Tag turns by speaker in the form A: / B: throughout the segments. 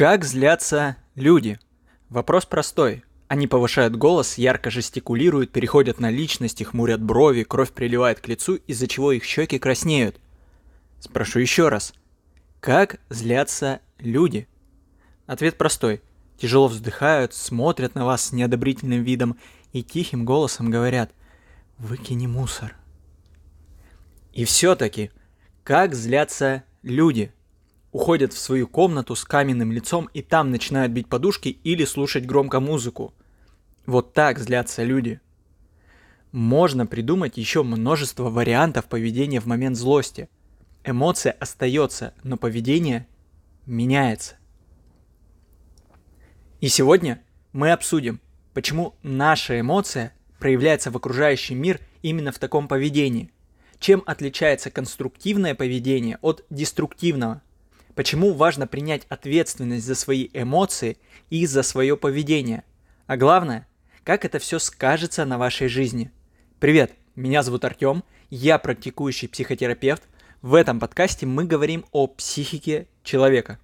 A: Как злятся люди? Вопрос простой. Они повышают голос, ярко жестикулируют, переходят на личности, хмурят брови, кровь приливает к лицу, из-за чего их щеки краснеют. Спрошу еще раз. Как злятся люди? Ответ простой. Тяжело вздыхают, смотрят на вас с неодобрительным видом и тихим голосом говорят «Выкини мусор». И все-таки, как злятся люди? Уходят в свою комнату с каменным лицом и там начинают бить подушки или слушать громко музыку. Вот так злятся люди. Можно придумать еще множество вариантов поведения в момент злости. Эмоция остается, но поведение меняется. И сегодня мы обсудим, почему наша эмоция проявляется в окружающий мир именно в таком поведении – чем отличается конструктивное поведение от деструктивного? Почему важно принять ответственность за свои эмоции и за свое поведение? А главное, как это все скажется на вашей жизни? Привет, меня зовут Артем, я практикующий психотерапевт. В этом подкасте мы говорим о психике человека.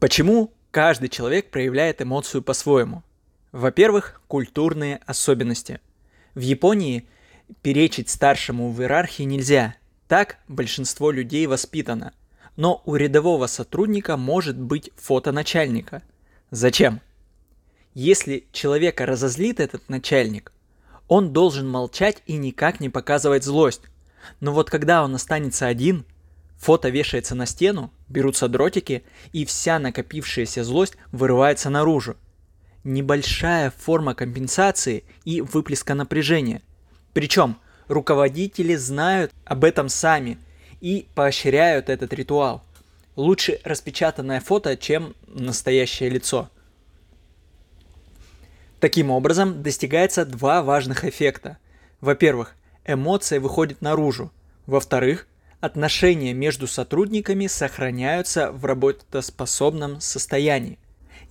A: Почему каждый человек проявляет эмоцию по-своему? Во-первых, культурные особенности. В Японии перечить старшему в иерархии нельзя. Так большинство людей воспитано. Но у рядового сотрудника может быть фото начальника. Зачем? Если человека разозлит этот начальник, он должен молчать и никак не показывать злость. Но вот когда он останется один, фото вешается на стену, берутся дротики, и вся накопившаяся злость вырывается наружу. Небольшая форма компенсации и выплеска напряжения – причем руководители знают об этом сами и поощряют этот ритуал. Лучше распечатанное фото, чем настоящее лицо. Таким образом, достигается два важных эффекта. Во-первых, эмоция выходит наружу. Во-вторых, отношения между сотрудниками сохраняются в работоспособном состоянии.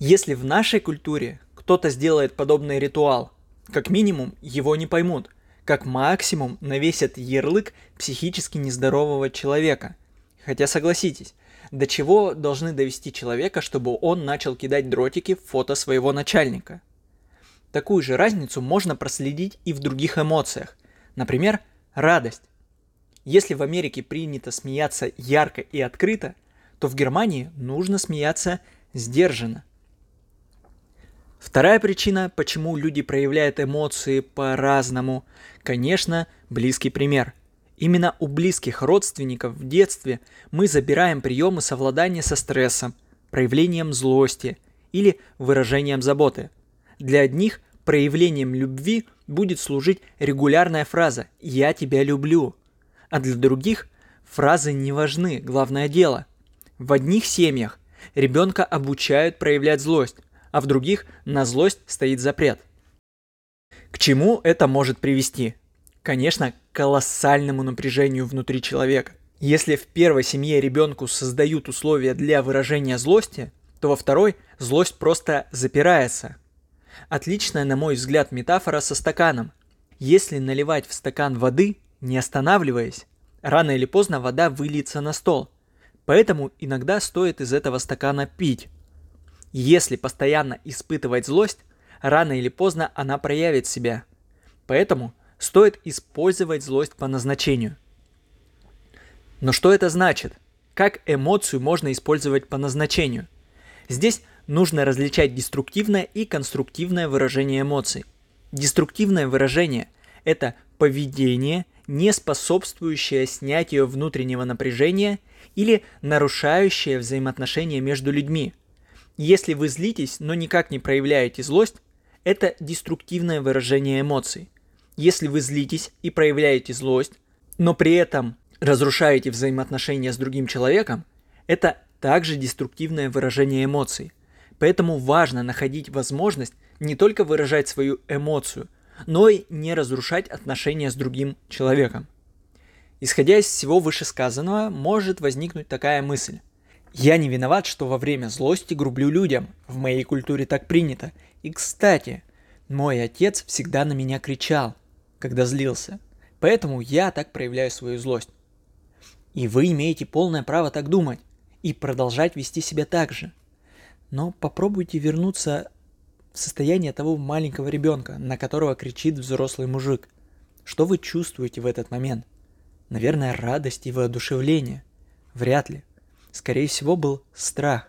A: Если в нашей культуре кто-то сделает подобный ритуал, как минимум его не поймут – как максимум навесят ярлык психически нездорового человека. Хотя согласитесь, до чего должны довести человека, чтобы он начал кидать дротики в фото своего начальника? Такую же разницу можно проследить и в других эмоциях. Например, радость. Если в Америке принято смеяться ярко и открыто, то в Германии нужно смеяться сдержанно – Вторая причина, почему люди проявляют эмоции по-разному, конечно, близкий пример. Именно у близких родственников в детстве мы забираем приемы совладания со стрессом, проявлением злости или выражением заботы. Для одних проявлением любви будет служить регулярная фраза «я тебя люблю», а для других фразы не важны, главное дело. В одних семьях ребенка обучают проявлять злость, а в других на злость стоит запрет. К чему это может привести? Конечно, к колоссальному напряжению внутри человека. Если в первой семье ребенку создают условия для выражения злости, то во второй злость просто запирается. Отличная, на мой взгляд, метафора со стаканом. Если наливать в стакан воды, не останавливаясь, рано или поздно вода выльется на стол. Поэтому иногда стоит из этого стакана пить. Если постоянно испытывать злость, рано или поздно она проявит себя. Поэтому стоит использовать злость по назначению. Но что это значит? Как эмоцию можно использовать по назначению? Здесь нужно различать деструктивное и конструктивное выражение эмоций. Деструктивное выражение – это поведение, не способствующее снятию внутреннего напряжения или нарушающее взаимоотношения между людьми – если вы злитесь, но никак не проявляете злость, это деструктивное выражение эмоций. Если вы злитесь и проявляете злость, но при этом разрушаете взаимоотношения с другим человеком, это также деструктивное выражение эмоций. Поэтому важно находить возможность не только выражать свою эмоцию, но и не разрушать отношения с другим человеком. Исходя из всего вышесказанного, может возникнуть такая мысль. Я не виноват, что во время злости грублю людям. В моей культуре так принято. И кстати, мой отец всегда на меня кричал, когда злился. Поэтому я так проявляю свою злость. И вы имеете полное право так думать и продолжать вести себя так же. Но попробуйте вернуться в состояние того маленького ребенка, на которого кричит взрослый мужик. Что вы чувствуете в этот момент? Наверное, радость и воодушевление. Вряд ли. Скорее всего, был страх.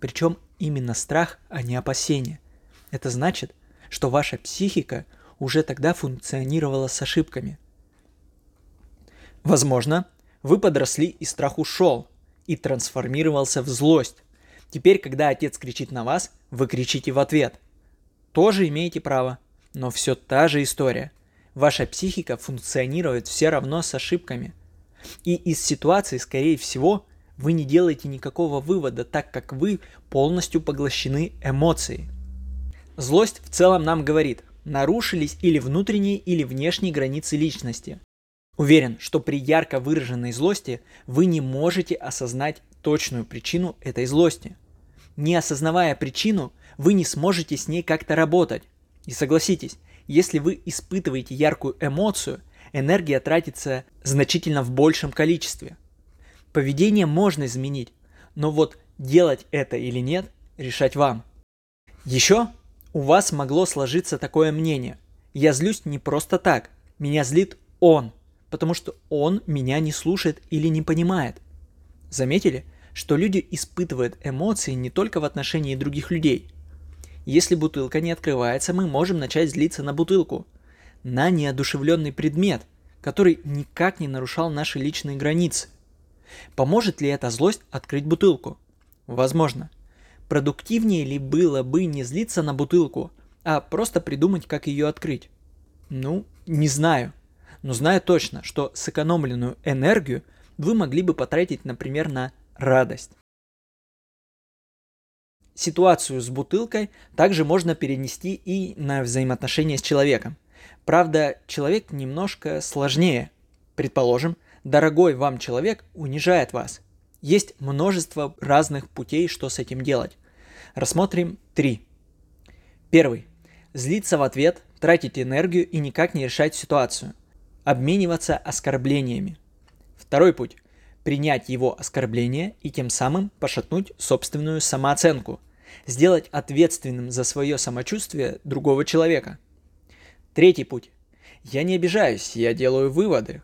A: Причем именно страх, а не опасение. Это значит, что ваша психика уже тогда функционировала с ошибками. Возможно, вы подросли и страх ушел и трансформировался в злость. Теперь, когда отец кричит на вас, вы кричите в ответ. Тоже имеете право, но все та же история. Ваша психика функционирует все равно с ошибками. И из ситуации, скорее всего, вы не делаете никакого вывода, так как вы полностью поглощены эмоцией. Злость в целом нам говорит, нарушились или внутренние, или внешние границы личности. Уверен, что при ярко выраженной злости вы не можете осознать точную причину этой злости. Не осознавая причину, вы не сможете с ней как-то работать. И согласитесь, если вы испытываете яркую эмоцию, энергия тратится значительно в большем количестве. Поведение можно изменить, но вот делать это или нет, решать вам. Еще у вас могло сложиться такое мнение. Я злюсь не просто так, меня злит он – потому что он меня не слушает или не понимает. Заметили, что люди испытывают эмоции не только в отношении других людей. Если бутылка не открывается, мы можем начать злиться на бутылку, на неодушевленный предмет, который никак не нарушал наши личные границы. Поможет ли эта злость открыть бутылку? Возможно. Продуктивнее ли было бы не злиться на бутылку, а просто придумать, как ее открыть? Ну, не знаю но знаю точно, что сэкономленную энергию вы могли бы потратить, например, на радость. Ситуацию с бутылкой также можно перенести и на взаимоотношения с человеком. Правда, человек немножко сложнее. Предположим, дорогой вам человек унижает вас. Есть множество разных путей, что с этим делать. Рассмотрим три. Первый. Злиться в ответ, тратить энергию и никак не решать ситуацию обмениваться оскорблениями. Второй путь – принять его оскорбление и тем самым пошатнуть собственную самооценку, сделать ответственным за свое самочувствие другого человека. Третий путь – я не обижаюсь, я делаю выводы.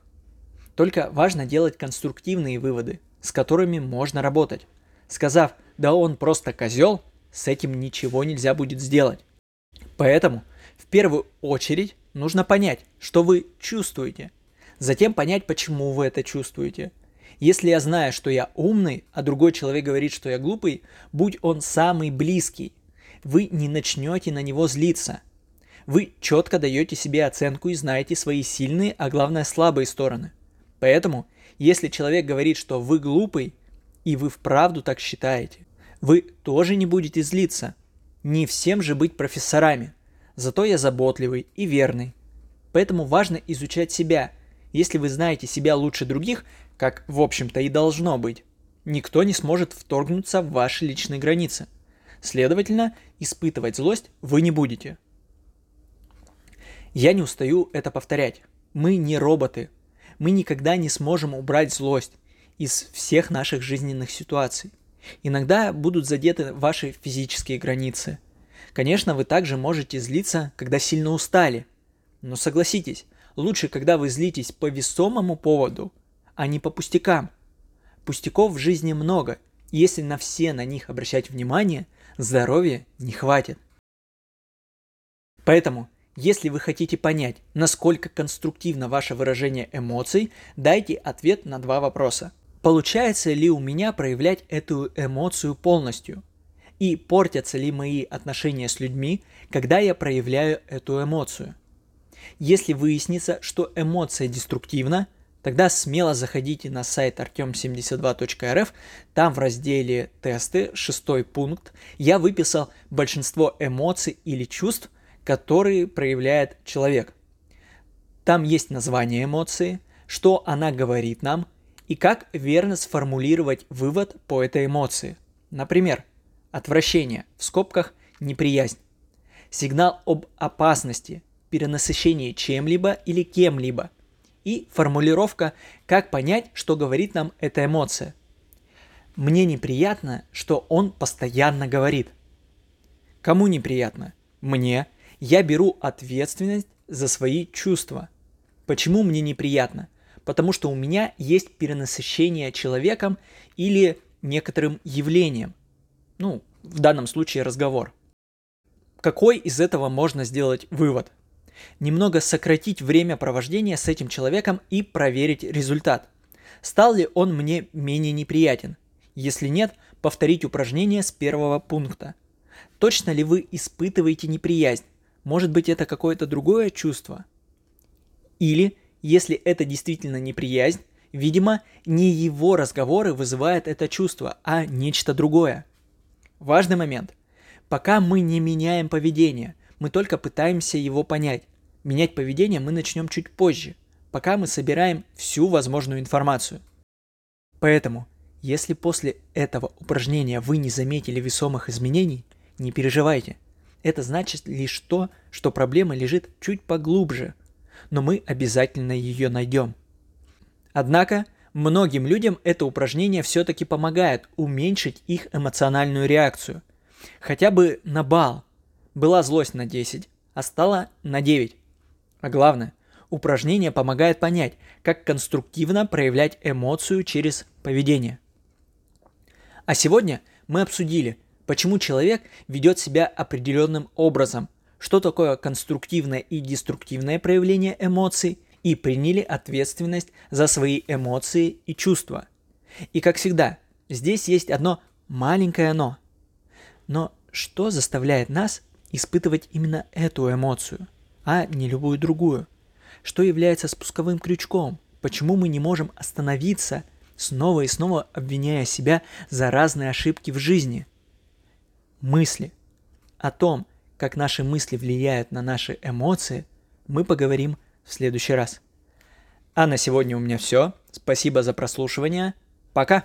A: Только важно делать конструктивные выводы, с которыми можно работать. Сказав «да он просто козел», с этим ничего нельзя будет сделать. Поэтому в первую очередь нужно понять, что вы чувствуете. Затем понять, почему вы это чувствуете. Если я знаю, что я умный, а другой человек говорит, что я глупый, будь он самый близкий, вы не начнете на него злиться. Вы четко даете себе оценку и знаете свои сильные, а главное слабые стороны. Поэтому, если человек говорит, что вы глупый, и вы вправду так считаете, вы тоже не будете злиться. Не всем же быть профессорами. Зато я заботливый и верный. Поэтому важно изучать себя. Если вы знаете себя лучше других, как в общем-то и должно быть, никто не сможет вторгнуться в ваши личные границы. Следовательно, испытывать злость вы не будете. Я не устаю это повторять. Мы не роботы. Мы никогда не сможем убрать злость из всех наших жизненных ситуаций. Иногда будут задеты ваши физические границы – Конечно, вы также можете злиться, когда сильно устали. Но согласитесь, лучше, когда вы злитесь по весомому поводу, а не по пустякам. Пустяков в жизни много, и если на все на них обращать внимание, здоровья не хватит. Поэтому, если вы хотите понять, насколько конструктивно ваше выражение эмоций, дайте ответ на два вопроса. Получается ли у меня проявлять эту эмоцию полностью? и портятся ли мои отношения с людьми, когда я проявляю эту эмоцию. Если выяснится, что эмоция деструктивна, тогда смело заходите на сайт artem72.rf, там в разделе «Тесты», шестой пункт, я выписал большинство эмоций или чувств, которые проявляет человек. Там есть название эмоции, что она говорит нам и как верно сформулировать вывод по этой эмоции. Например, Отвращение, в скобках неприязнь. Сигнал об опасности, перенасыщении чем-либо или кем-либо. И формулировка «как понять, что говорит нам эта эмоция». Мне неприятно, что он постоянно говорит. Кому неприятно? Мне. Я беру ответственность за свои чувства. Почему мне неприятно? Потому что у меня есть перенасыщение человеком или некоторым явлением. Ну, в данном случае разговор. Какой из этого можно сделать вывод? Немного сократить время провождения с этим человеком и проверить результат. Стал ли он мне менее неприятен? Если нет, повторить упражнение с первого пункта. Точно ли вы испытываете неприязнь? Может быть это какое-то другое чувство? Или, если это действительно неприязнь, видимо, не его разговоры вызывают это чувство, а нечто другое. Важный момент. Пока мы не меняем поведение, мы только пытаемся его понять. Менять поведение мы начнем чуть позже, пока мы собираем всю возможную информацию. Поэтому, если после этого упражнения вы не заметили весомых изменений, не переживайте. Это значит лишь то, что проблема лежит чуть поглубже, но мы обязательно ее найдем. Однако, многим людям это упражнение все-таки помогает уменьшить их эмоциональную реакцию. Хотя бы на бал. Была злость на 10, а стала на 9. А главное, упражнение помогает понять, как конструктивно проявлять эмоцию через поведение. А сегодня мы обсудили, почему человек ведет себя определенным образом, что такое конструктивное и деструктивное проявление эмоций, и приняли ответственность за свои эмоции и чувства. И как всегда, здесь есть одно маленькое «но». Но что заставляет нас испытывать именно эту эмоцию, а не любую другую? Что является спусковым крючком? Почему мы не можем остановиться – снова и снова обвиняя себя за разные ошибки в жизни. Мысли. О том, как наши мысли влияют на наши эмоции, мы поговорим в следующий раз. А на сегодня у меня все. Спасибо за прослушивание. Пока!